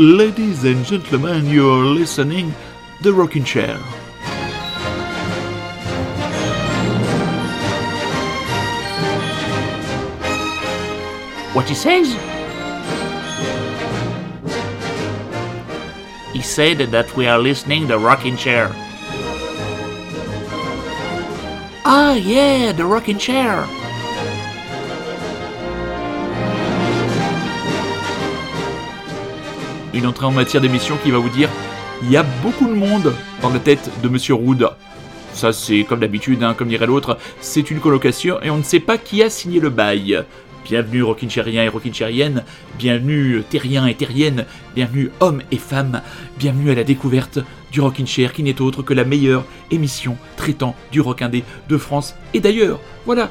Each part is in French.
Ladies and gentlemen, you're listening The Rocking Chair. What he says? He said that we are listening The Rocking Chair. Ah, yeah, The Rocking Chair. Une entrée en matière d'émission qui va vous dire il y a beaucoup de monde dans la tête de Monsieur Rood. Ça, c'est comme d'habitude, hein, comme dirait l'autre, c'est une colocation et on ne sait pas qui a signé le bail. Bienvenue Rockinchériens et Rockinchériennes, bienvenue Terriens et Terriennes, bienvenue hommes et femmes, bienvenue à la découverte du Rockin' Chair qui n'est autre que la meilleure émission traitant du rock indé de France et d'ailleurs. Voilà.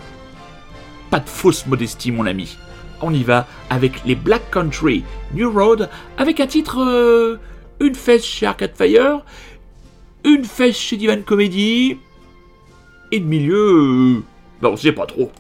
Pas de fausse modestie mon ami. On y va avec les Black Country New Road avec un titre euh, une fesse chez Arcade Fire, une fesse chez Divan Comedy et de milieu euh, ben, on sait pas trop.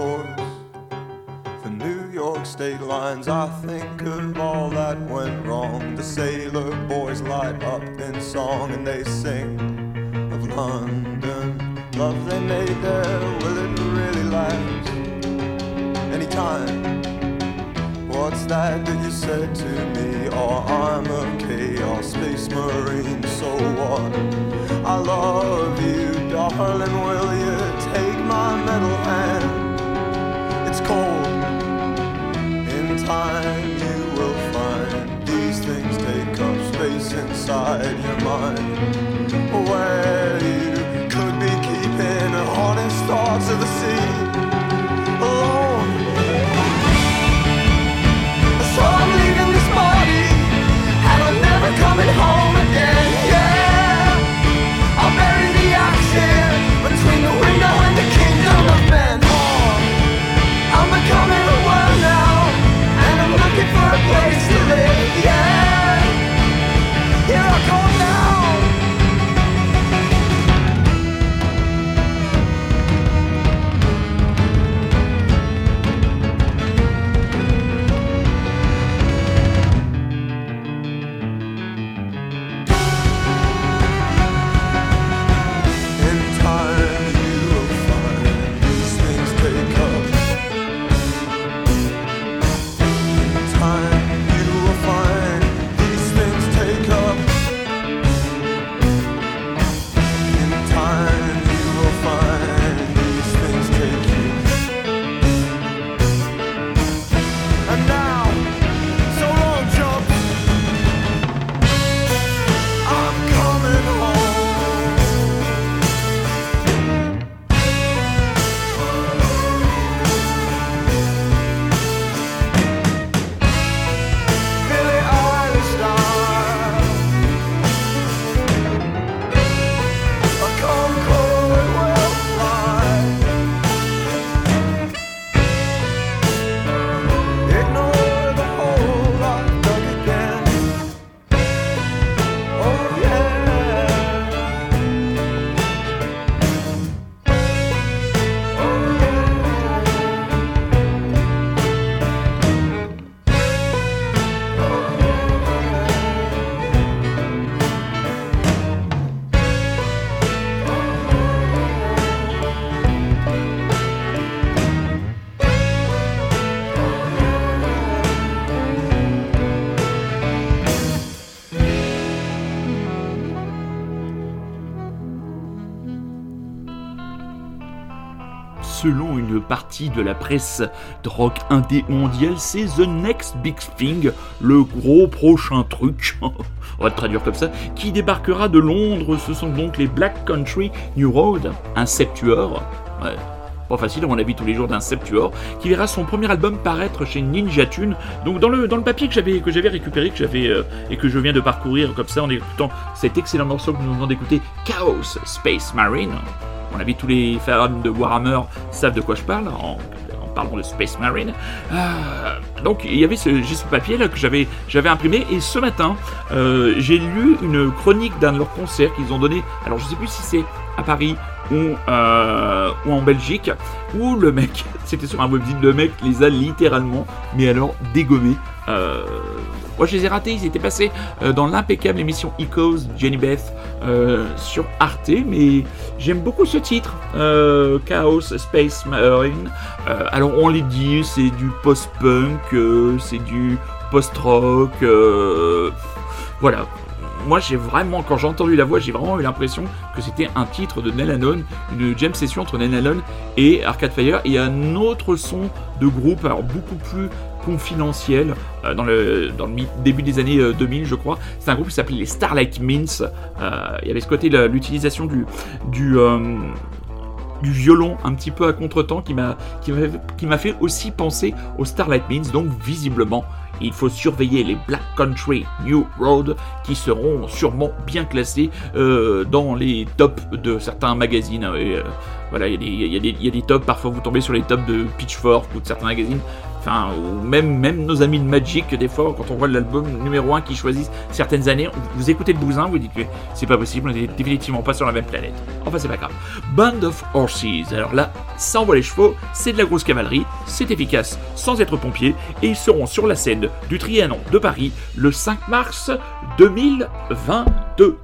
For New York state lines, I think of all that went wrong. The sailor boys light up in song and they sing of London. Love they made there, will it really last? Anytime. What's that that you said to me? Oh, I'm a chaos space marine, so what? I love you, darling. Will you take my metal hand? Cold. In time, you will find these things take up space inside your mind. Where you could be keeping honest thoughts of the sea de la presse de rock indé mondial, c'est The Next Big Thing, le gros prochain truc, on va traduire comme ça, qui débarquera de Londres. Ce sont donc les Black Country New Road, un septuor. Pas facile à mon avis tous les jours d'un Septuor, qui verra son premier album paraître chez Ninja Tune. Donc dans le, dans le papier que j'avais que j'avais récupéré, que j'avais euh, et que je viens de parcourir comme ça en écoutant cet excellent morceau que nous venons d'écouter, Chaos Space Marine. À mon avis tous les fans de Warhammer savent de quoi je parle. En, parlant de Space Marine. Euh, donc il y avait ce, ce papier là que j'avais, j'avais imprimé et ce matin euh, j'ai lu une chronique d'un de leurs concerts qu'ils ont donné. Alors je sais plus si c'est à Paris ou, euh, ou en Belgique, où le mec, c'était sur un webzine, le mec les a littéralement, mais alors dégommés. Euh, moi je les ai ratés, ils étaient passés euh, dans l'impeccable émission Ecos Jenny Beth sur Arte, mais j'aime beaucoup ce titre, Chaos Space Marine. Alors on les dit, c'est du post-punk, c'est du post-rock, voilà. Moi j'ai vraiment, quand j'ai entendu la voix, j'ai vraiment eu l'impression que c'était un titre de Nell Alone, une jam session entre Nell Alone et Arcade Fire, et un autre son de groupe, alors beaucoup plus confidentiel euh, dans le, début des années euh, 2000 je crois. C'est un groupe qui s'appelait les Starlight Mints. Euh, il y avait ce côté l'utilisation du euh, violon un petit peu à contretemps qui m'a qui m'a fait aussi penser aux Starlight Mints. Donc visiblement il faut surveiller les Black Country New Road qui seront sûrement bien classés euh, dans les tops de certains magazines. Euh, voilà, il y a des tops, parfois vous tombez sur les tops de Pitchfork ou de certains magazines. Enfin, ou même, nos amis de Magic, des fois, quand on voit l'album numéro 1 qui choisissent certaines années, vous écoutez le bousin, vous dites que c'est pas possible, on est définitivement pas sur la même planète. Enfin, c'est pas grave. Band of Horses. Alors là, ça envoie les chevaux, c'est de la grosse cavalerie, c'est efficace sans être pompier, et ils seront sur la scène du Trianon de Paris le 5 mars 2022.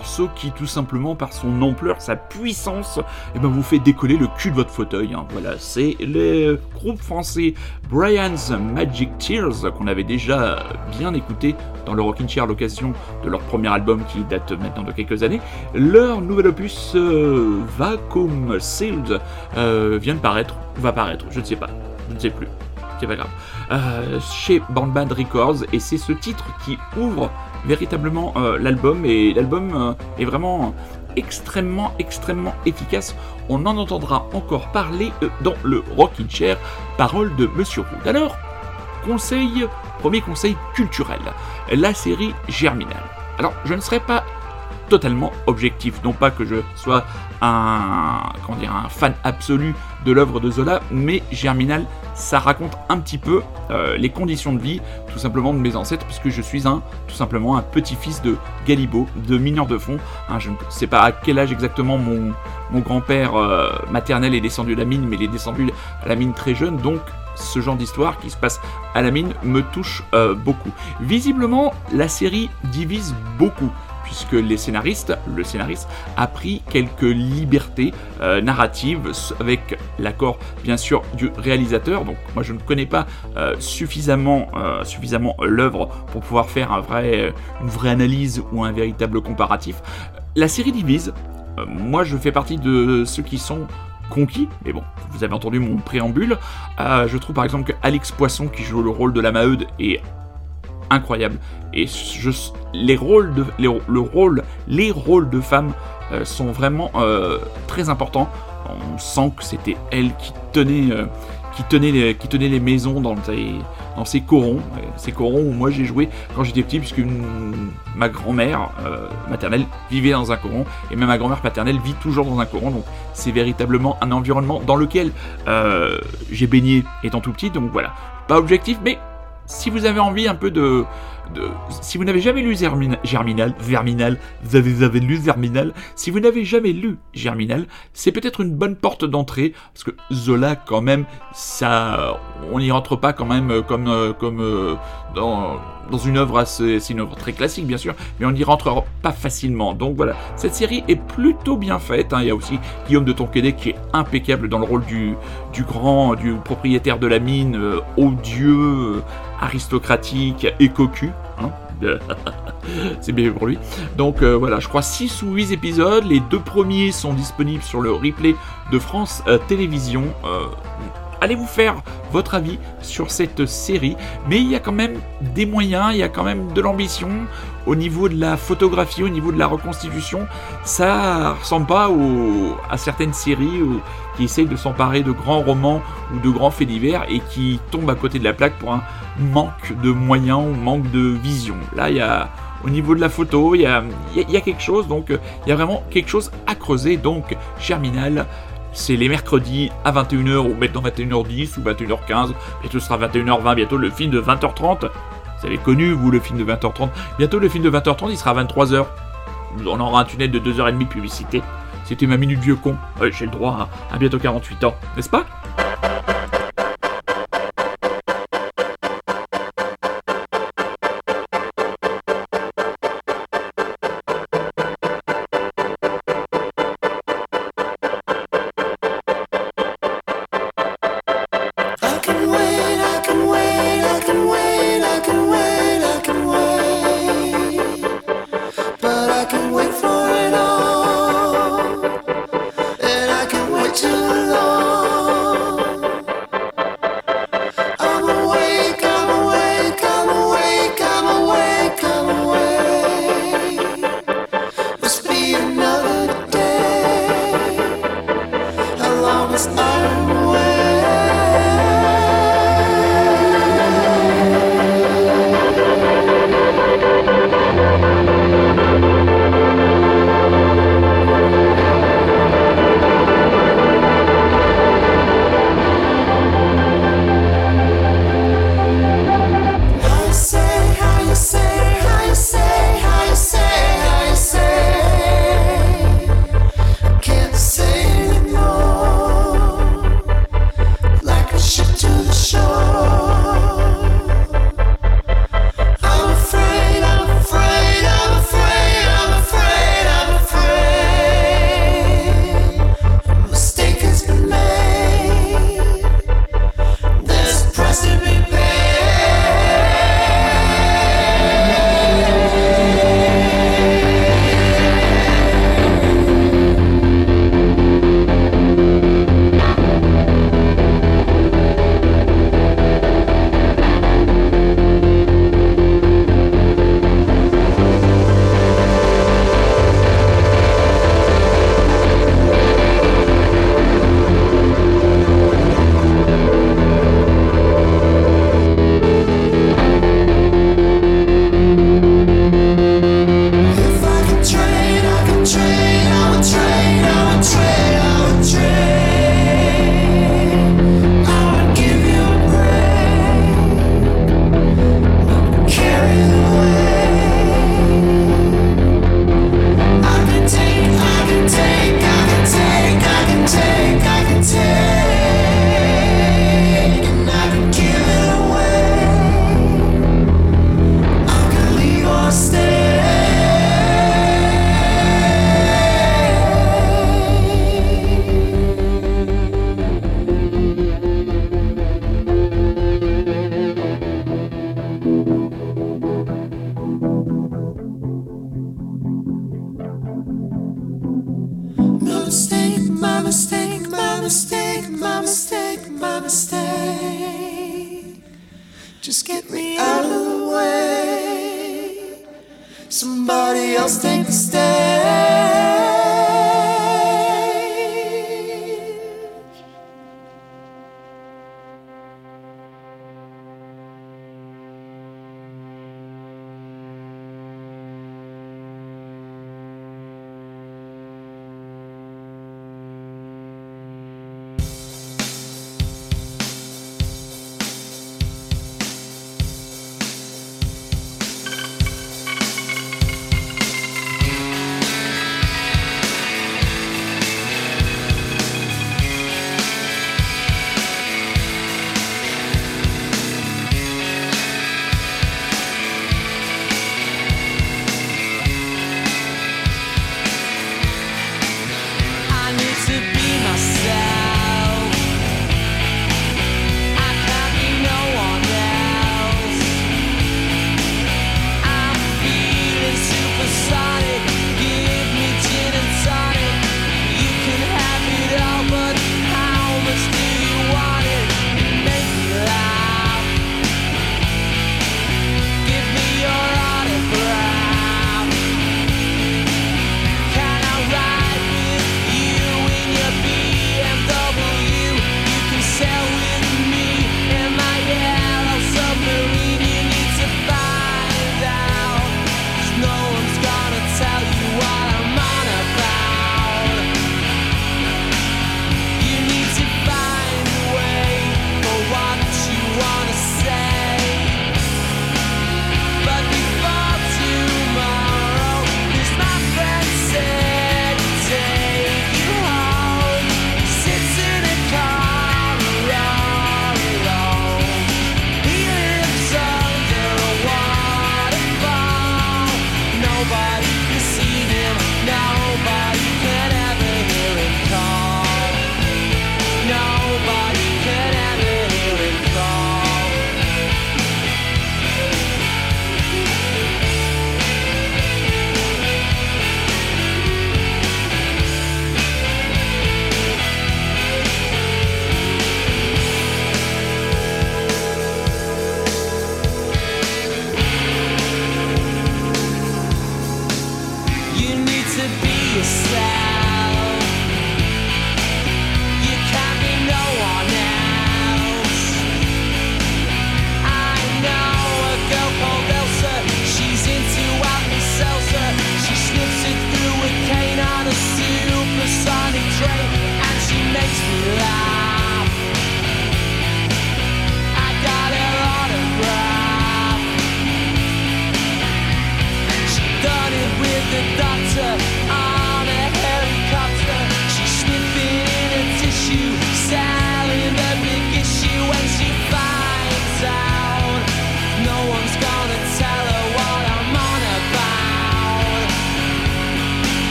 Morceau qui tout simplement par son ampleur, sa puissance, et ben vous fait décoller le cul de votre fauteuil. hein. Voilà, c'est le groupe français Brian's Magic Tears qu'on avait déjà bien écouté dans le Rockin' Chair à l'occasion de leur premier album qui date maintenant de quelques années. Leur nouvel opus euh, Vacuum Sealed euh, vient de paraître, ou va paraître, je ne sais pas, je ne sais plus. C'est pas grave. Euh, chez Bandband Records et c'est ce titre qui ouvre véritablement euh, l'album et l'album euh, est vraiment extrêmement extrêmement efficace. On en entendra encore parler euh, dans le Rockin' Chair, parole de Monsieur Rood. Alors, conseil, premier conseil culturel, la série Germinal. Alors, je ne serai pas totalement objectif, non pas que je sois un, comment dire, un fan absolu de l'œuvre de Zola, mais Germinal, ça raconte un petit peu euh, les conditions de vie, tout simplement de mes ancêtres, puisque je suis un, tout simplement un petit-fils de Galibo, de mineur de fond. Hein, je ne sais pas à quel âge exactement mon, mon grand-père euh, maternel est descendu à la mine, mais il est descendu à la mine très jeune, donc ce genre d'histoire qui se passe à la mine me touche euh, beaucoup. Visiblement, la série divise beaucoup puisque les scénaristes, le scénariste a pris quelques libertés euh, narratives avec l'accord bien sûr du réalisateur. Donc moi je ne connais pas euh, suffisamment, euh, suffisamment l'œuvre pour pouvoir faire un vrai, une vraie analyse ou un véritable comparatif. La série divise. Moi je fais partie de ceux qui sont conquis, mais bon, vous avez entendu mon préambule. Je trouve par exemple que Alex Poisson qui joue le rôle de la Maheude est incroyable. Et les rôles de femmes euh, sont vraiment euh, très importants. On sent que c'était elle qui tenait, euh, les, maisons dans ses, dans ses corons, ces corons où moi j'ai joué quand j'étais petit, puisque ma grand-mère maternelle vivait dans un coron, et même ma grand-mère paternelle vit toujours dans un coron. Donc c'est véritablement un environnement dans lequel j'ai baigné étant tout petit. Donc voilà, pas objectif, mais si vous avez envie un peu de. de- si vous n'avez jamais lu Germinal, Verminal, vous avez, vous avez lu Germinal, si vous n'avez jamais lu Germinal, c'est peut-être une bonne porte d'entrée, parce que Zola, quand même, ça. On n'y rentre pas quand même euh, comme, euh, comme euh, dans, dans une œuvre assez. C'est une œuvre très classique, bien sûr, mais on n'y rentre pas facilement. Donc voilà, cette série est plutôt bien faite. hein. Il y a aussi Guillaume de Tonquédec qui est impeccable dans le rôle du, du grand, du propriétaire de la mine, euh, odieux, aristocratique et cocu. hein. C'est bien pour lui. Donc euh, voilà, je crois 6 ou 8 épisodes. Les deux premiers sont disponibles sur le replay de France euh, Télévisions. Euh, allez vous faire votre avis sur cette série. Mais il y a quand même des moyens, il y a quand même de l'ambition au niveau de la photographie, au niveau de la reconstitution. Ça ressemble pas à certaines séries qui essayent de s'emparer de grands romans ou de grands faits divers et qui tombent à côté de la plaque pour un manque de moyens ou manque de vision. Là, il y a au niveau de la photo, il y a, quelque chose, donc il y a vraiment quelque chose à creuser. Donc, Germinal, c'est les mercredis à 21h ou maintenant 21h10 ou 21h15. Bientôt ce sera 21h20, bientôt le film de 20h30. Vous avez connu, vous, le film de 20h30. Bientôt le film de 20h30, il sera à 23h. On aura un tunnel de 2h30 de publicité. C'était ma minute vieux con. J'ai le droit à bientôt 48 ans, n'est-ce pas?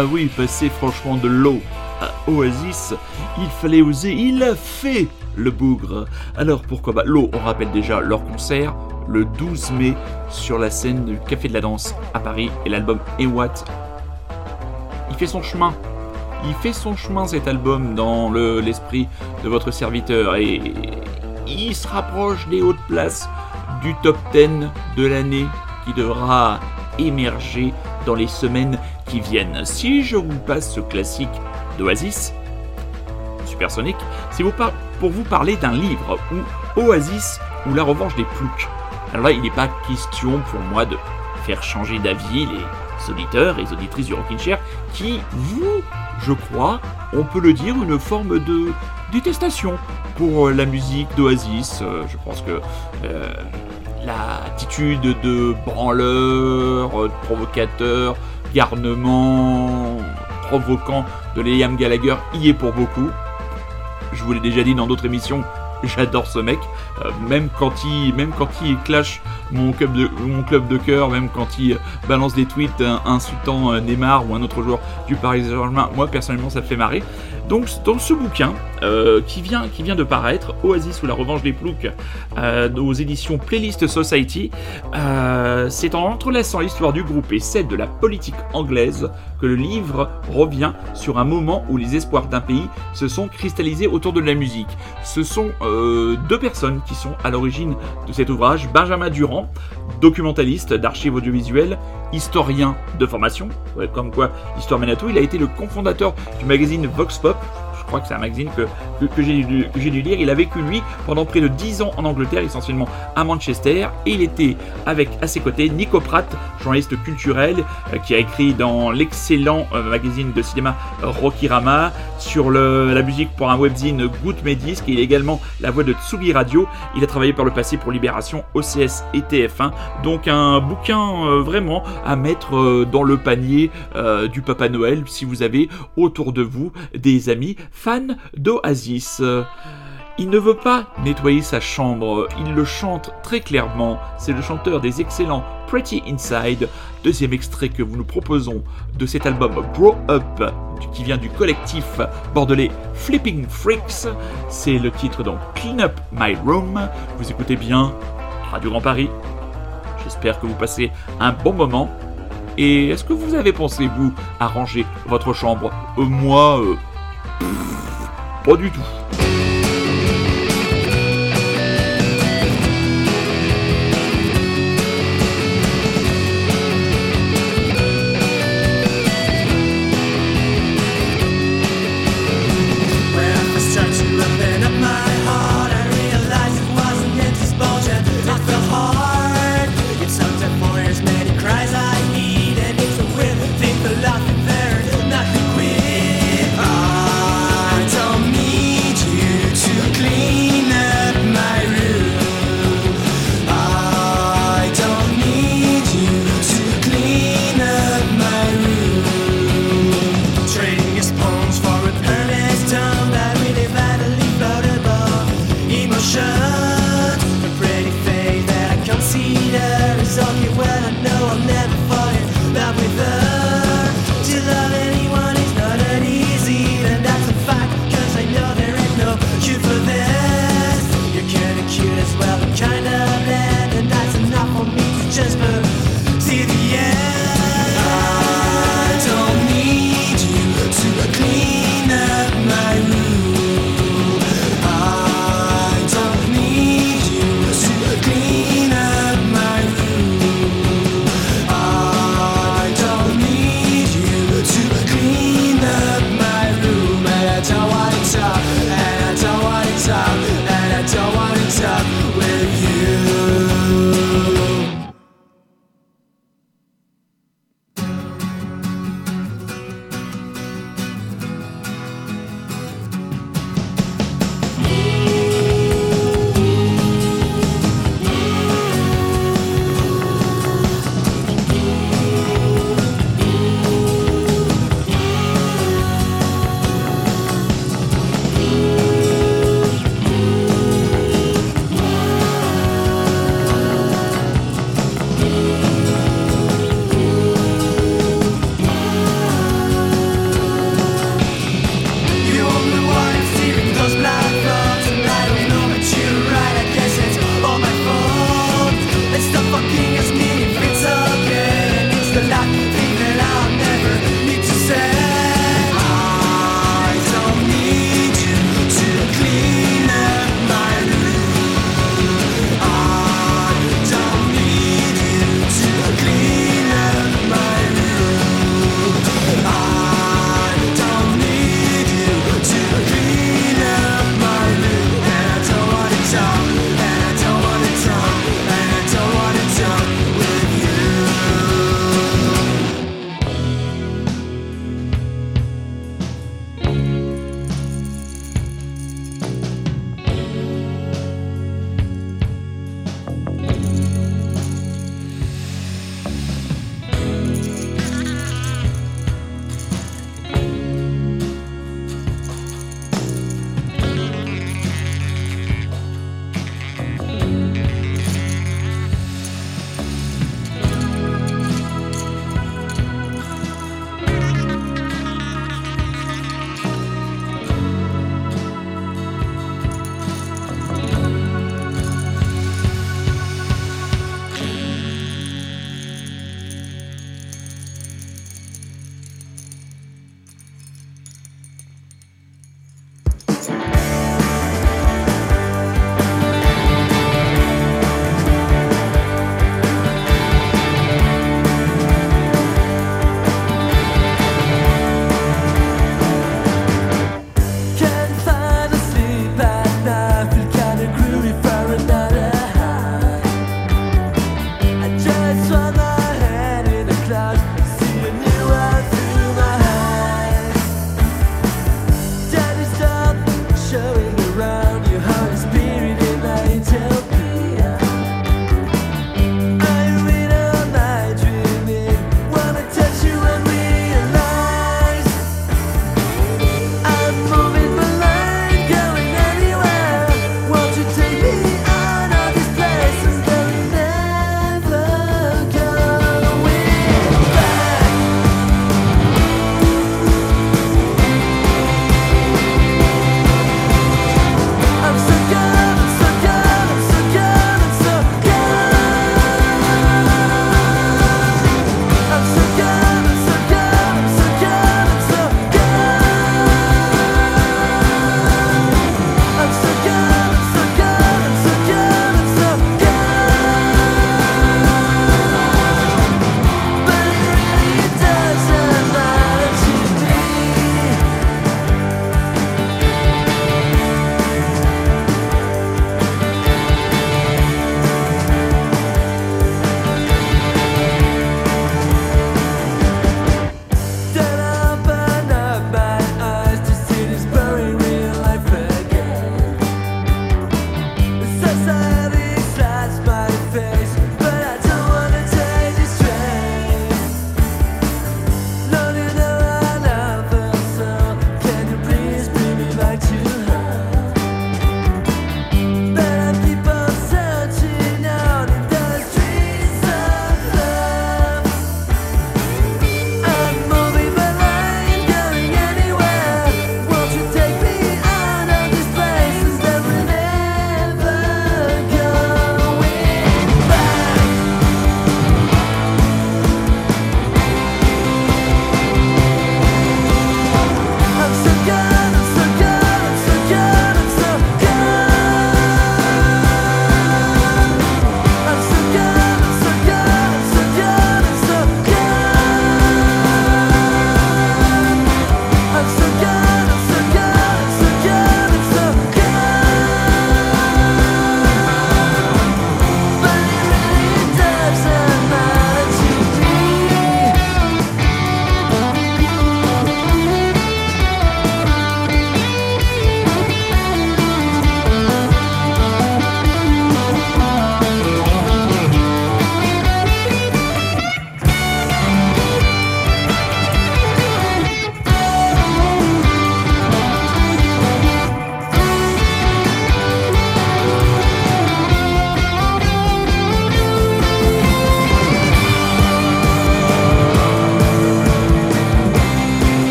Ah oui, passer franchement de l'eau à Oasis, il fallait oser, il a fait le bougre. Alors pourquoi pas L'eau, on rappelle déjà leur concert le 12 mai sur la scène du Café de la Danse à Paris et l'album Ewatt. Il fait son chemin. Il fait son chemin cet album dans le- l'esprit de votre serviteur et il se rapproche des hautes places du top 10 de l'année qui devra émerger dans les semaines qui viennent. Si je vous passe ce classique d'Oasis, Supersonic, c'est pour vous parler d'un livre où Oasis ou la revanche des ploucs. Alors là, il n'est pas question pour moi de faire changer d'avis les auditeurs et les auditrices du Rockin' Chair qui, vous, je crois, on peut le dire, une forme de détestation pour euh, la musique d'Oasis. Euh, je pense que euh, l'attitude de branleur, de provocateur, garnement, provoquant de Liam Gallagher y est pour beaucoup. Je vous l'ai déjà dit dans d'autres émissions, j'adore ce mec. Euh, même quand il, clash mon club de, mon club de cœur, même quand il balance des tweets euh, insultant euh, Neymar ou un autre joueur du Paris Saint-Germain, moi personnellement ça me fait marrer. Donc dans ce bouquin euh, qui, vient, de paraître, Oasis ou la revanche des ploucs, euh, aux éditions Playlist Society, euh, c'est en entrelaçant l'histoire du groupe et celle de la politique anglaise que le livre revient sur un moment où les espoirs d'un pays se sont cristallisés autour de la musique. Ce sont deux personnes qui sont à l'origine de cet ouvrage. Benjamin Durand, documentaliste d'archives audiovisuelles, historien de formation, comme quoi à tout. Il a été le cofondateur du magazine Vox Pop. Crois que c'est un magazine que, que, j'ai dû, lire. Il a vécu, lui, pendant près de 10 ans en Angleterre, essentiellement à Manchester. Et il était avec, à ses côtés, Nico Pratt, journaliste culturel, euh, qui a écrit dans l'excellent euh, magazine de cinéma euh, Rokirama, sur la musique pour un webzine Good Medisc. Il est également la voix de Tsugi Radio. Il a travaillé par le passé pour Libération, OCS et TF1. Donc un bouquin euh, vraiment à mettre dans le panier du Papa Noël si vous avez autour de vous des amis fans d'Oasis. Il ne veut pas nettoyer sa chambre, il le chante très clairement. C'est le chanteur des excellents Pretty Inside, deuxième extrait que vous nous proposons de cet album Grow Up, qui vient du collectif bordelais Flipping Freaks. C'est le titre donc Clean Up My Room. Vous écoutez bien Radio Grand Paris. J'espère que vous passez un bon moment. Et est-ce que vous avez pensé, vous, à ranger votre chambre? Euh, Moi, euh, pas du tout.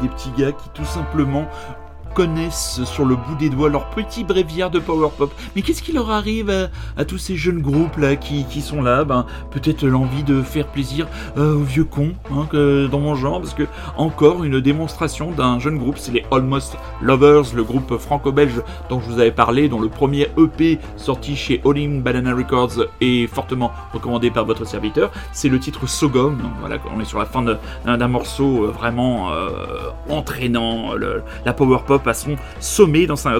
Des petits gars qui tout simplement connaissent sur le bout des doigts leur petit bréviaire de power pop. Mais qu'est-ce qui leur arrive à, tous ces jeunes groupes là qui, sont là? Ben peut-être l'envie de faire plaisir euh, aux vieux cons hein, que dans mon genre, parce que encore une démonstration d'un jeune groupe, c'est les Almost Lovers, le groupe franco-belge dont je vous avais parlé, dont le premier EP sorti chez All Banana Records est fortement recommandé par votre serviteur. C'est le titre Sogom. voilà, on est sur la fin d'un morceau euh, vraiment euh, entraînant, la power pop à son sommet, dans sa,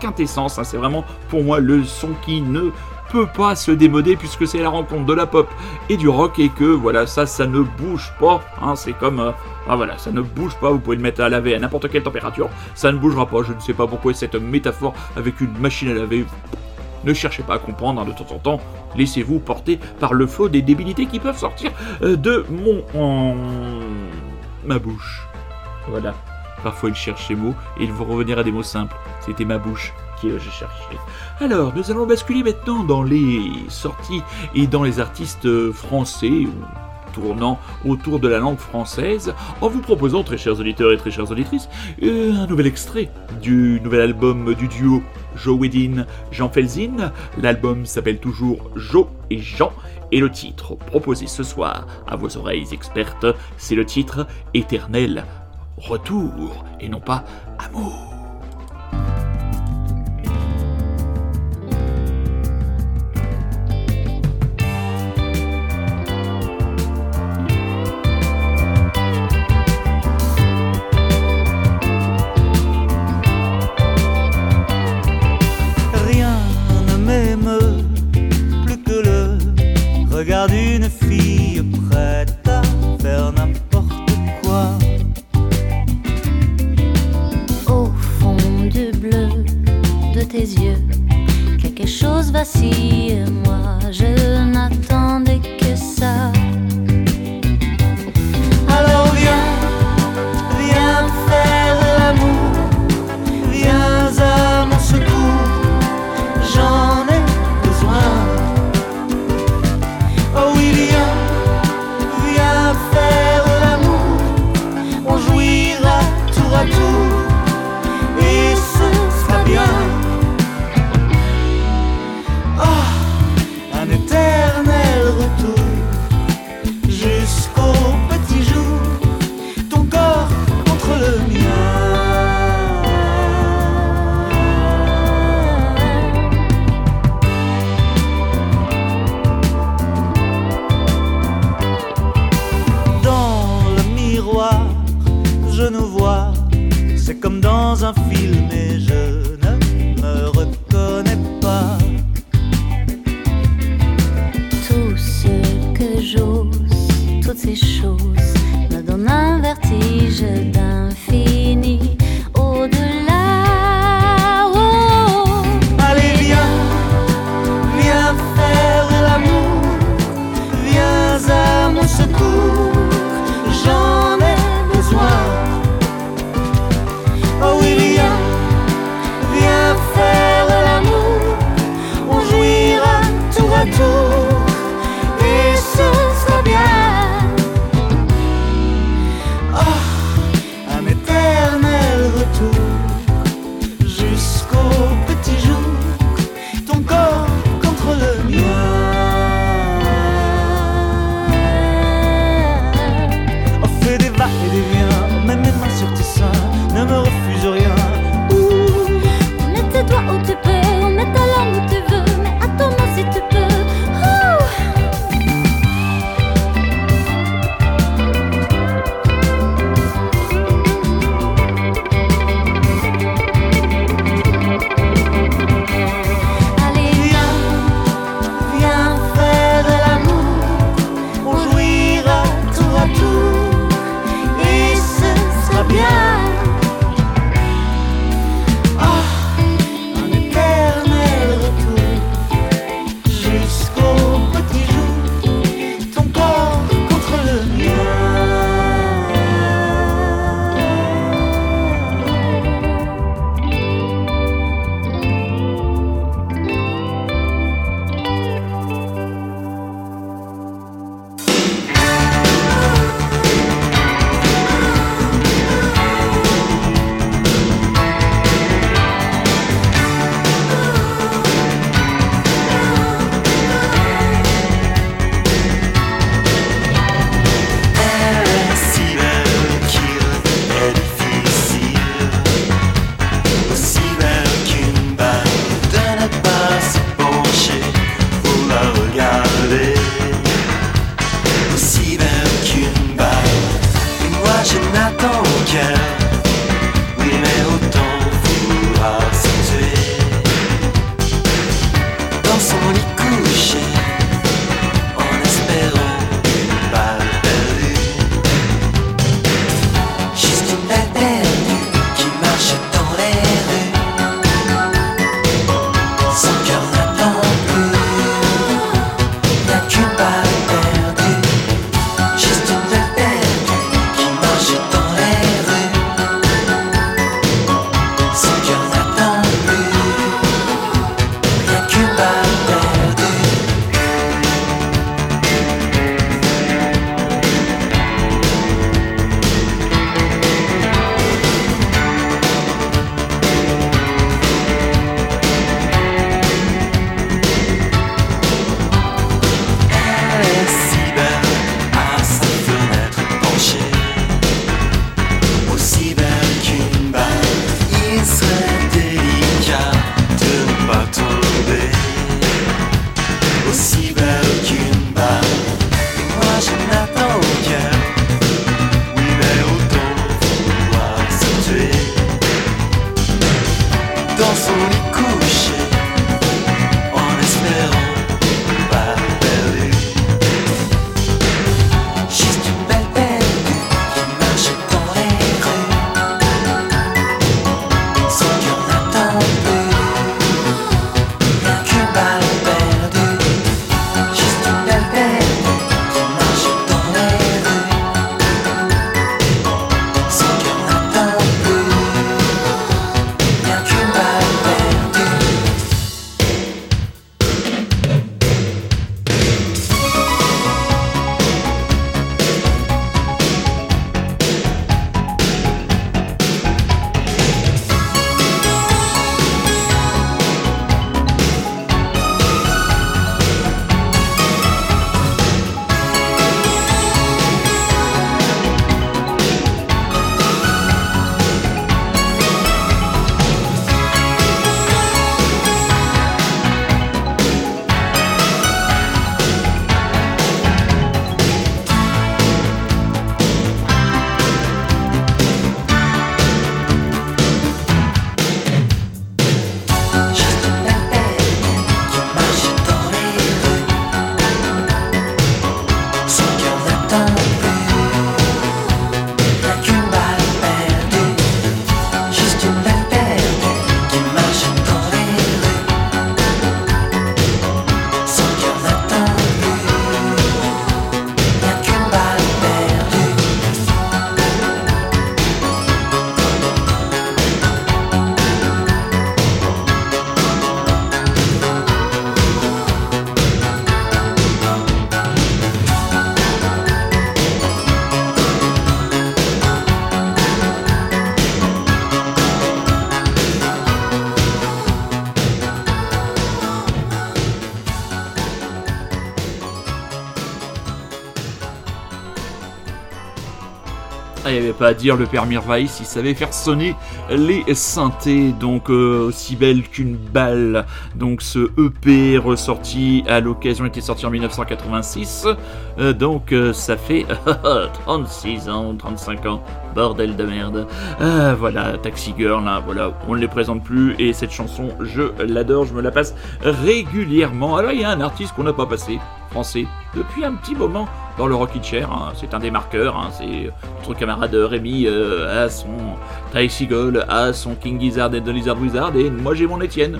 quintessence. Hein. C'est vraiment pour moi le son qui ne peut pas se démoder puisque c'est la rencontre de la pop et du rock et que voilà ça ça ne bouge pas hein. c'est comme euh, ah voilà ça ne bouge pas vous pouvez le mettre à laver à n'importe quelle température ça ne bougera pas je ne sais pas pourquoi cette métaphore avec une machine à laver ne cherchez pas à comprendre hein, de temps en temps laissez-vous porter par le flot des débilités qui peuvent sortir euh, de mon ma bouche voilà Parfois il cherche ses mots et il veut revenir à des mots simples. C'était ma bouche qui je cherchais. Alors, nous allons basculer maintenant dans les sorties et dans les artistes français tournant autour de la langue française en vous proposant, très chers auditeurs et très chères auditrices, euh, un nouvel extrait du nouvel album du duo Joe Wedin, Jean Felzin. L'album s'appelle toujours Joe et Jean et le titre proposé ce soir à vos oreilles expertes, c'est le titre Éternel retour et non pas amour. Pas dire, le père Mirwais, il savait faire sonner les synthés, donc euh, aussi belle qu'une balle. Donc ce EP ressorti à l'occasion était sorti en 1986, euh, donc euh, ça fait 36 ans, 35 ans, bordel de merde. Voilà, Taxi Girl, là, voilà, on ne les présente plus, et cette chanson, je l'adore, je me la passe régulièrement. Alors il y a un artiste qu'on n'a pas passé, français, depuis un petit moment dans le Rocky Chair. hein. C'est un des marqueurs. hein. C'est notre camarade Rémi euh, a son Ty Seagull, a son King Gizzard et The Lizard Wizard, et moi j'ai mon Étienne.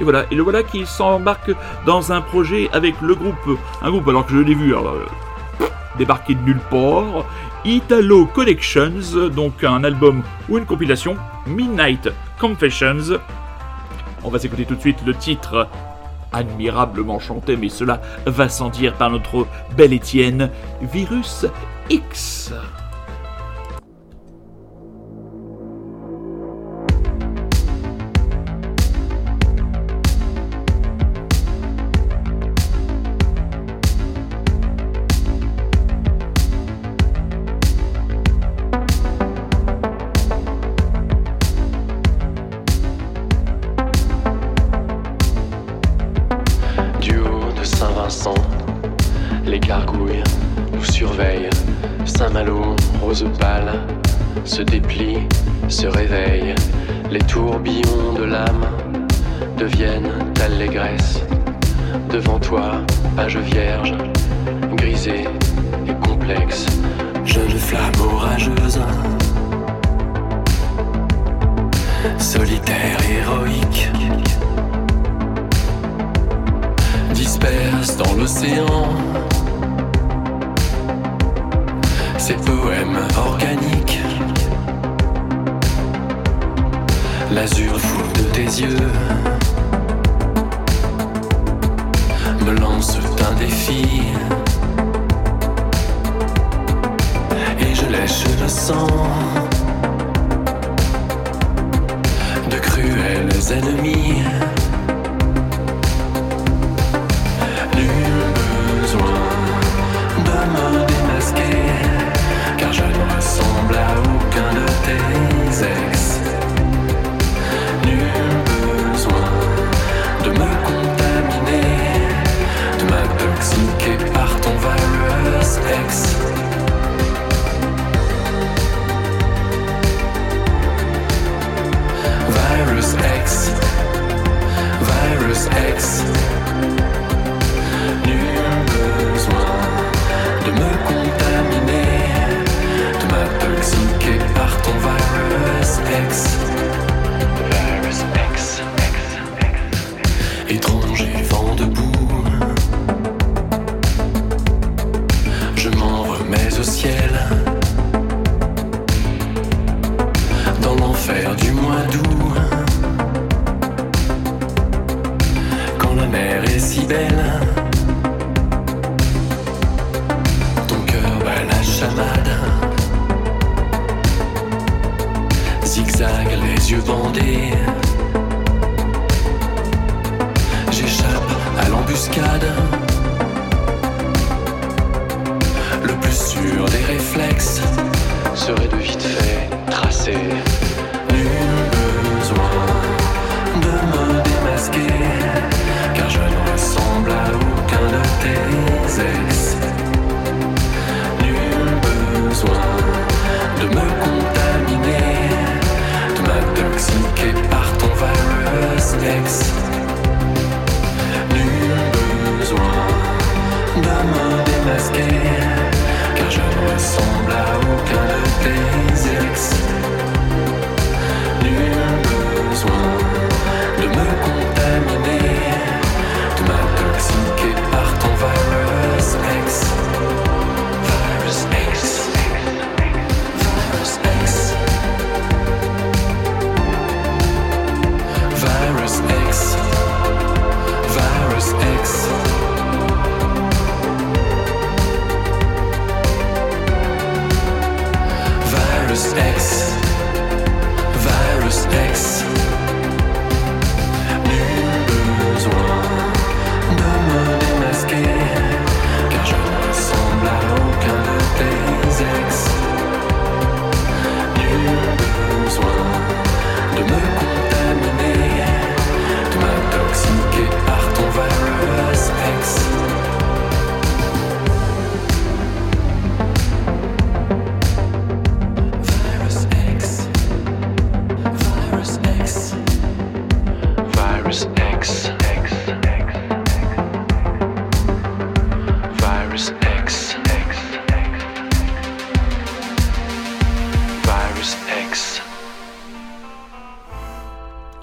Et voilà, et le voilà qui s'embarque dans un projet avec le groupe, un groupe alors que je l'ai vu alors, euh, débarquer de nulle part, Italo Collections, donc un album ou une compilation, Midnight Confessions. On va s'écouter tout de suite le titre admirablement chanté, mais cela va sans dire par notre bel Étienne, Virus X. respects.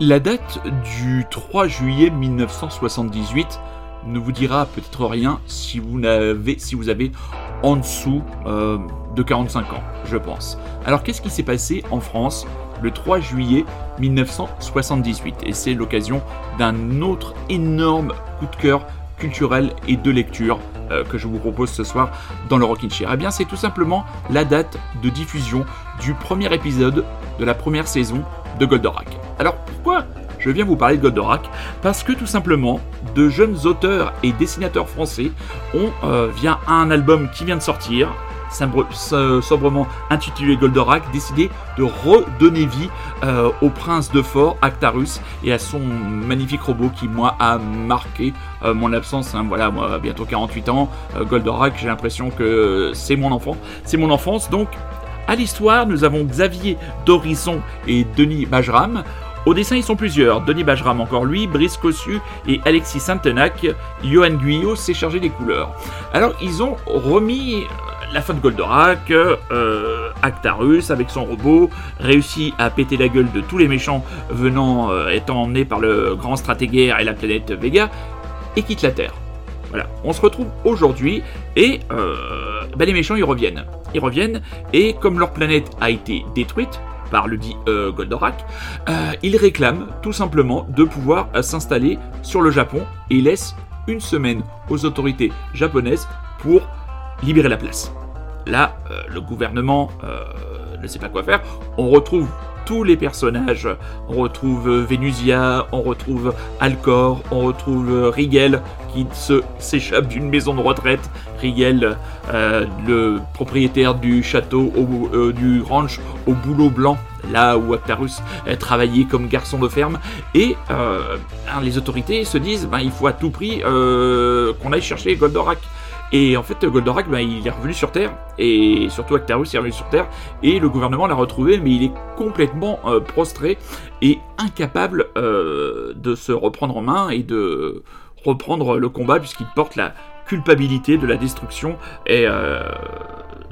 La date du 3 juillet 1978 ne vous dira peut-être rien si vous, n'avez, si vous avez en dessous euh, de 45 ans, je pense. Alors qu'est-ce qui s'est passé en France le 3 juillet 1978 Et c'est l'occasion d'un autre énorme coup de cœur culturel et de lecture euh, que je vous propose ce soir dans le Rockin' Chair. Eh bien, c'est tout simplement la date de diffusion du premier épisode de la première saison de Goldorak. Alors pourquoi je viens vous parler de Goldorak? Parce que tout simplement, de jeunes auteurs et dessinateurs français ont, euh, via un album qui vient de sortir, sobrement intitulé Goldorak, décidé de redonner vie euh, au prince de Fort, Actarus, et à son magnifique robot qui, moi, a marqué euh, mon absence. Hein. voilà, moi, bientôt 48 ans, Goldorak, j'ai l'impression que c'est mon enfant, c'est mon enfance. Donc, à l'histoire, nous avons Xavier Dorisson et Denis Bajram. Au dessin, ils sont plusieurs. Denis Bajram, encore lui, Brice Cossu et Alexis Saint-Tenac. Johan Guyot s'est chargé des couleurs. Alors, ils ont remis la fin de Goldorak, euh, Actarus avec son robot, réussi à péter la gueule de tous les méchants venant, euh, étant emmenés par le grand stratégaire et la planète Vega, et quitte la Terre. Voilà, on se retrouve aujourd'hui et euh, bah, les méchants ils reviennent. Ils reviennent et comme leur planète a été détruite par le dit euh, Goldorak, euh, ils réclament tout simplement de pouvoir s'installer sur le Japon et laissent une semaine aux autorités japonaises pour libérer la place. Là, le gouvernement ne sait pas quoi faire. On retrouve tous les personnages. On retrouve Vénusia, on retrouve Alcor, on retrouve Rigel qui s'échappe d'une maison de retraite. Rigel, euh, le propriétaire du château, euh, du ranch au boulot blanc, là où Actarus travaillait comme garçon de ferme. Et euh, les autorités se disent, ben, il faut à tout prix qu'on aille chercher Goldorak. Et en fait, Goldorak, ben, il est revenu sur Terre, et surtout Actarus est revenu sur Terre, et le gouvernement l'a retrouvé, mais il est complètement euh, prostré et incapable euh, de se reprendre en main et de reprendre le combat, puisqu'il porte la culpabilité de la destruction et euh,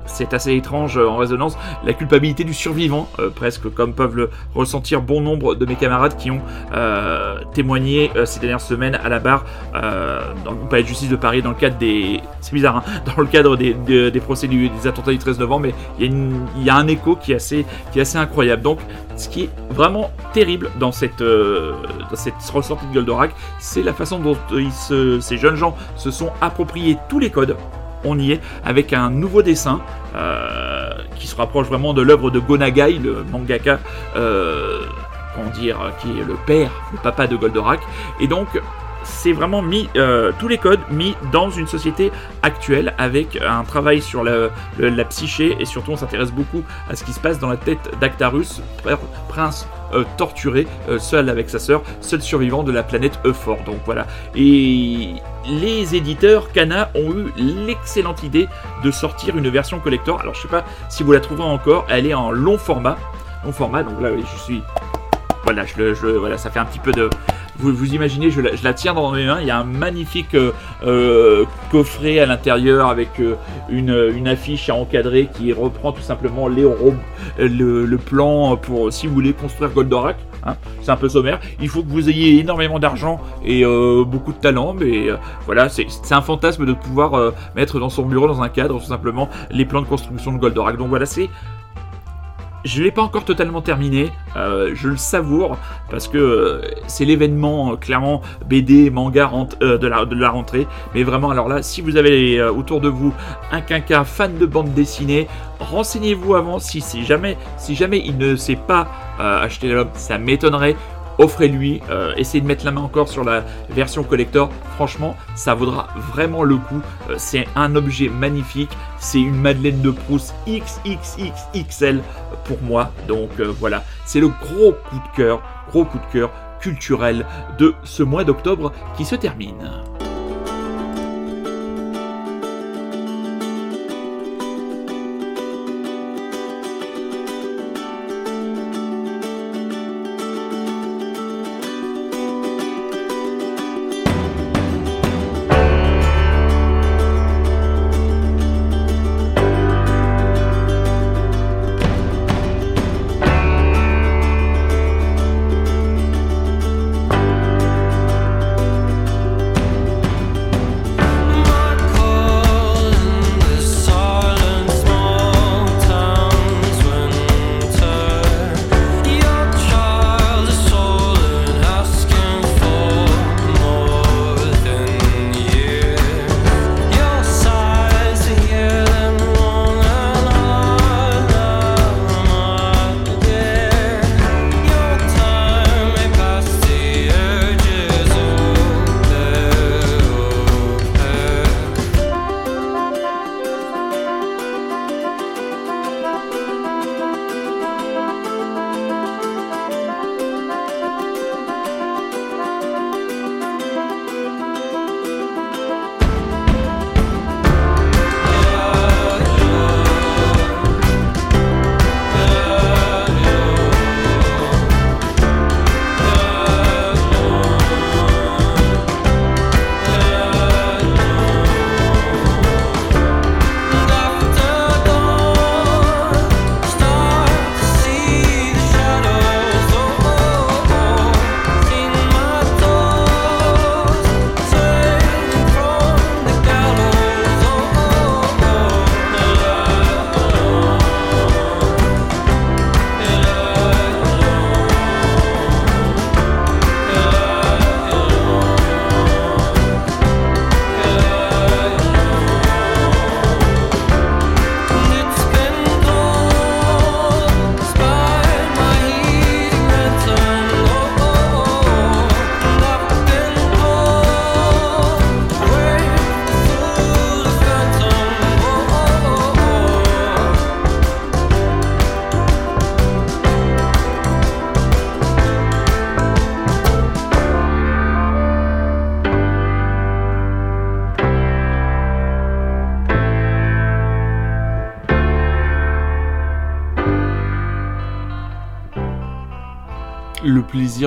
c'est assez étrange en résonance, la culpabilité du survivant, euh, presque comme peuvent le ressentir bon nombre de mes camarades qui ont euh, témoigné euh, ces dernières semaines à la barre dans le palais de justice de Paris dans le cadre des... C'est bizarre, hein, dans le cadre des, des, procès des attentats du 13 novembre, mais il y, a un écho qui est, assez, qui est assez incroyable. Donc, ce qui est vraiment terrible dans cette, dans cette ressortie de Goldorak, c'est la façon dont ces jeunes gens se sont appropriés tous les codes on y est, avec un nouveau dessin euh, qui se rapproche vraiment de l'œuvre de Gonagai, le mangaka, euh, comment dire, qui est le père, le papa de Goldorak. Et donc, c'est vraiment mis euh, tous les codes mis dans une société actuelle avec un travail sur la, psyché et surtout on s'intéresse beaucoup à ce qui se passe dans la tête d'Actarus, prince euh, torturé, euh, seul avec sa sœur, seul survivant de la planète Euphor. Donc voilà. Et les éditeurs Kana ont eu l'excellente idée de sortir une version collector. Alors je sais pas si vous la trouverez encore, elle est en long format. Long format, donc là je suis voilà, je, je, voilà, ça fait un petit peu de, vous, imaginez, je la, tiens dans mes mains, il y a un magnifique euh, euh, coffret à l'intérieur avec euh, une, affiche à encadrer qui reprend tout simplement les, le, le, plan pour, si vous voulez, construire Goldorak. Hein. c'est un peu sommaire. Il faut que vous ayez énormément d'argent et beaucoup de talent, mais voilà, c'est un fantasme de pouvoir mettre dans son bureau, dans un cadre, tout simplement, les plans de construction de Goldorak. Donc voilà, c'est je ne l'ai pas encore totalement terminé, euh, je le savoure parce que euh, c'est l'événement euh, clairement BD, manga de, la, rentrée. Mais vraiment, alors là, si vous avez autour de vous un quinca fan de bande dessinée, renseignez-vous avant si, si, jamais, si jamais il ne sait pas acheter l'album, ça m'étonnerait offrez-lui, euh, essayez de mettre la main encore sur la version collector. Franchement, ça vaudra vraiment le coup. Euh, c'est un objet magnifique. C'est une Madeleine de Proust XXXXL pour moi. Donc euh, voilà, c'est le gros coup de cœur, gros coup de cœur culturel de ce mois d'octobre qui se termine.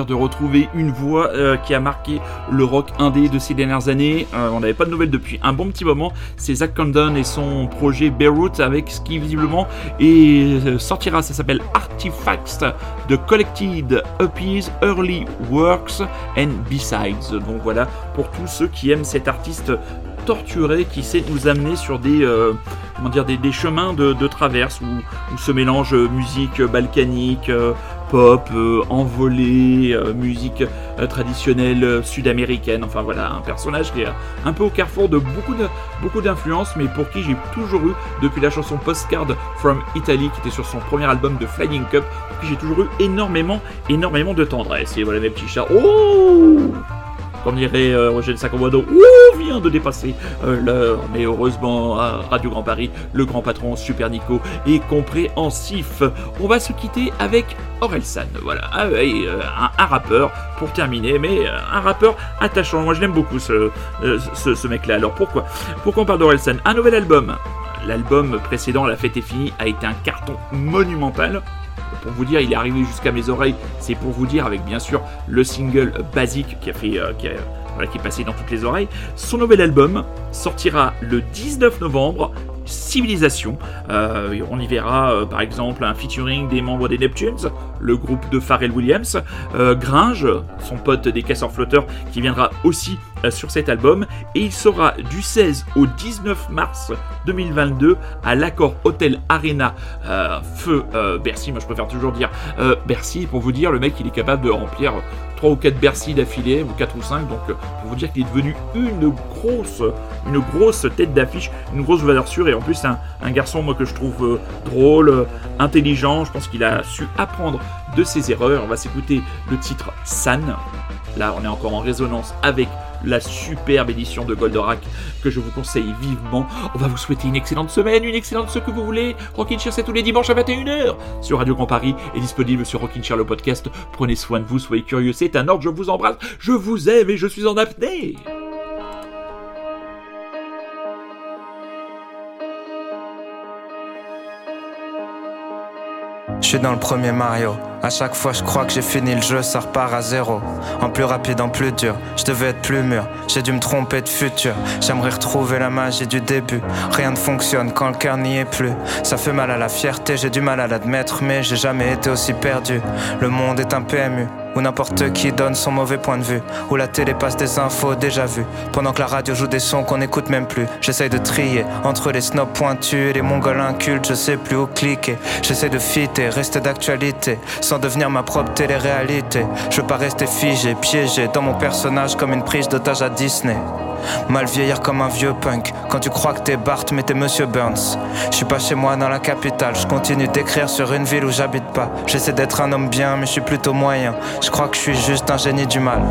De retrouver une voix euh, qui a marqué le rock indé de ces dernières années. Euh, on n'avait pas de nouvelles depuis un bon petit moment. C'est Zach Condon et son projet Beirut avec ce qui visiblement et euh, sortira. Ça s'appelle Artifacts de Collected Uppies Early Works and Besides. Donc voilà pour tous ceux qui aiment cet artiste torturé qui sait nous amener sur des comment dire des, chemins de, traverse où, se mélange musique balkanique envolé, euh, musique euh, traditionnelle sud-américaine. Enfin voilà, un personnage qui est un peu au carrefour de beaucoup de beaucoup d'influences, mais pour qui j'ai toujours eu, depuis la chanson Postcard from Italy, qui était sur son premier album de Flying Cup, pour qui j'ai toujours eu énormément, énormément de tendresse. Et voilà mes petits chats. Oh comme dirait euh, Roger Sacomado, ouh, de dépasser euh, l'heure. Mais heureusement, à Radio Grand Paris, le grand patron Super Nico est compréhensif. On va se quitter avec Orelsan. Voilà, ah, euh, un, rappeur pour terminer, mais un rappeur attachant. Moi, je l'aime beaucoup ce, ce, mec-là. Alors pourquoi? Pourquoi on parle d'Orelsan Un nouvel album. L'album précédent, La fête est finie, a été un carton monumental pour vous dire, il est arrivé jusqu'à mes oreilles. C'est pour vous dire, avec bien sûr le single basique qui a fait, euh, qui, qui est passé dans toutes les oreilles. Son nouvel album sortira le 19 novembre. Civilisation. Euh, on y verra euh, par exemple un featuring des membres des Neptunes, le groupe de Pharrell Williams, Gringe, son pote des casseurs flotteurs, qui viendra aussi euh, sur cet album. Et il sera du 16 au 19 mars 2022 à l'accord Hotel Arena. Euh, Feu euh, Bercy. Moi je préfère toujours dire Bercy pour vous dire le mec il est capable de remplir 3 ou 4 Bercy d'affilée ou 4 ou 5 donc pour vous dire qu'il est devenu une grosse grosse tête d'affiche, une grosse valeur sûre. Et en plus un, garçon que je trouve drôle, intelligent, je pense qu'il a su apprendre de ses erreurs. On va s'écouter le titre San. Là, on est encore en résonance avec la superbe édition de Goldorak que je vous conseille vivement. On va vous souhaiter une excellente semaine, une excellente ce que vous voulez. Rockin' Chair, c'est tous les dimanches à 21h sur Radio Grand Paris et disponible sur Rockin' Chair le podcast. Prenez soin de vous, soyez curieux, c'est un ordre, je vous embrasse, je vous aime et je suis en apnée. Suis dans le premier Mario. À chaque fois, je crois que j'ai fini le jeu, ça repart à zéro. En plus rapide, en plus dur. Je devais être plus mûr. J'ai dû me tromper de futur. J'aimerais retrouver la magie du début. Rien ne fonctionne quand le cœur n'y est plus. Ça fait mal à la fierté, j'ai du mal à l'admettre, mais j'ai jamais été aussi perdu. Le monde est un PMU où n'importe qui donne son mauvais point de vue, où la télé passe des infos déjà vues, pendant que la radio joue des sons qu'on n'écoute même plus. J'essaye de trier entre les snobs pointus et les mongols incultes, je sais plus où cliquer. J'essaie de fitter, rester d'actualité, sans devenir ma propre télé-réalité. Je veux pas rester figé, piégé dans mon personnage comme une prise d'otage à Disney. Mal vieillir comme un vieux punk. Quand tu crois que t'es Bart, mais t'es Monsieur Burns. Je suis pas chez moi dans la capitale. Je continue d'écrire sur une ville où j'habite pas. J'essaie d'être un homme bien, mais je suis plutôt moyen. Je crois que je suis juste un génie du mal.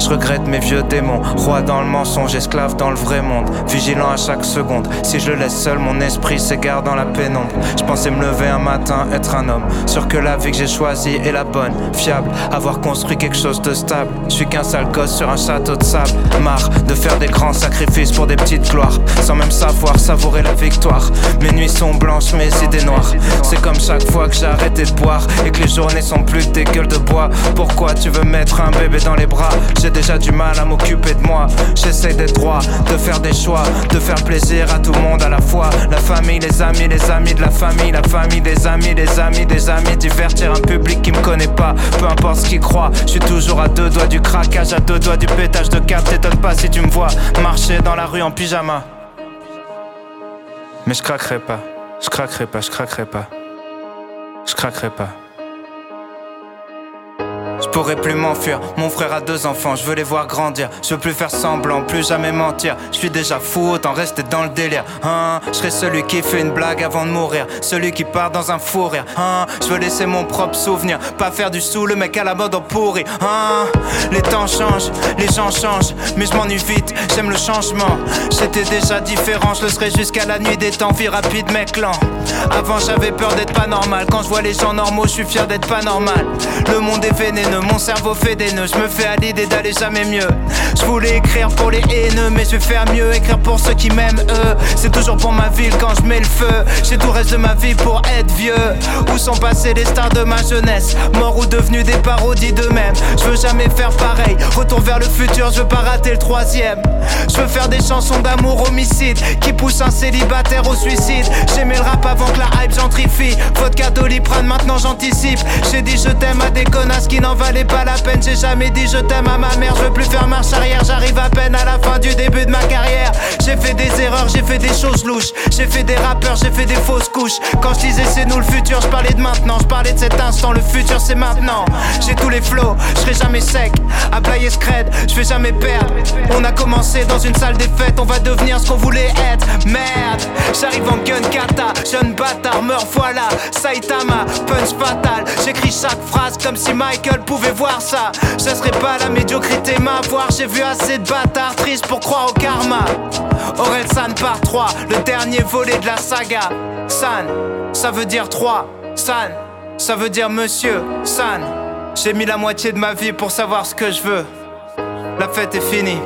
Je regrette mes vieux démons. Roi dans le mensonge, esclave dans le vrai monde. Vigilant à chaque seconde. Si je le laisse seul, mon esprit s'égare dans la pénombre. Je pensais me lever un matin, être un homme. Sûr que la vie que j'ai choisie est la bonne. Fiable, avoir construit quelque chose de stable. Je suis qu'un sale gosse sur un château de sable. Marre de faire des grands sacrifices pour des petites gloires, sans même savoir savourer la victoire. Mes nuits sont blanches, mes idées noires. C'est comme chaque fois que j'ai arrêté de boire et que les journées sont plus que des gueules de bois. Pourquoi tu veux mettre un bébé dans les bras? J'ai déjà du mal à m'occuper de moi. J'essaie d'être droit, de faire des choix, de faire plaisir à tout le monde à la fois. La famille, les amis, les amis de la famille, la famille, des amis, des amis, des amis. Divertir un public qui me connaît pas, peu importe ce qu'il croit. Je suis toujours à deux doigts du craquage, à deux doigts du pétage de câble. T'étonnes pas si tu me vois marcher dans la rue en pyjama. Mais je craquerai pas, je craquerai pas, je craquerai pas, je craquerai pas. Je pourrais plus m'enfuir. Mon frère a deux enfants, je veux les voir grandir. Je veux plus faire semblant, plus jamais mentir. Je suis déjà fou, autant rester dans le délire. Hein, je serai celui qui fait une blague avant de mourir. Celui qui part dans un fou rire. Hein, je veux laisser mon propre souvenir. Pas faire du sous, le mec à la mode en pourri. Hein, les temps changent, les gens changent. Mais je m'ennuie vite, j'aime le changement. J'étais déjà différent, je le serai jusqu'à la nuit des temps. Vie rapide, mec lent. Avant j'avais peur d'être pas normal. Quand je vois les gens normaux, je suis fier d'être pas normal. Le monde est vénéneux mon cerveau fait des nœuds. Je me fais à l'idée d'aller jamais mieux. Je voulais écrire pour les haineux, mais je vais faire mieux. Écrire pour ceux qui m'aiment, eux. C'est toujours pour ma ville quand je mets le feu. J'ai tout le reste de ma vie pour être vieux. Où sont passés les stars de ma jeunesse? Morts ou devenus des parodies d'eux-mêmes. Je veux jamais faire pareil. Retour vers le futur, je veux pas rater le troisième. Je veux faire des chansons d'amour homicide qui poussent un célibataire au suicide. J'aimais le rap avant que la hype gentrifie. Vodka doliprane, maintenant j'anticipe. J'ai dit je t'aime à des connasses qui n'en valaient pas la peine. J'ai jamais dit je t'aime à ma mère. Je veux plus faire marche arrière. J'arrive à peine à la fin du début de ma carrière. J'ai fait des erreurs, j'ai fait des choses louches. J'ai fait des rappeurs, j'ai fait des fausses couches. Quand je disais c'est nous le futur, je parlais de maintenant. Je parlais de cet instant, le futur c'est maintenant. J'ai tous les flots, je serai jamais sec. À Blaye Scred, je vais jamais perdre. On a commencé dans une salle des fêtes, on va devenir ce qu'on voulait être. Merde, j'arrive en gun kata, bâtard, meurs voilà. Saitama, punch fatal. J'écris chaque phrase comme si Michael pouvait voir ça. Je laisserai pas la médiocrité m'avoir. J'ai vu assez de bâtards tristes pour croire au karma. Aurel San par 3, le dernier volet de la saga. San, ça veut dire 3. San, ça veut dire monsieur. San, j'ai mis la moitié de ma vie pour savoir ce que je veux. La fête est finie.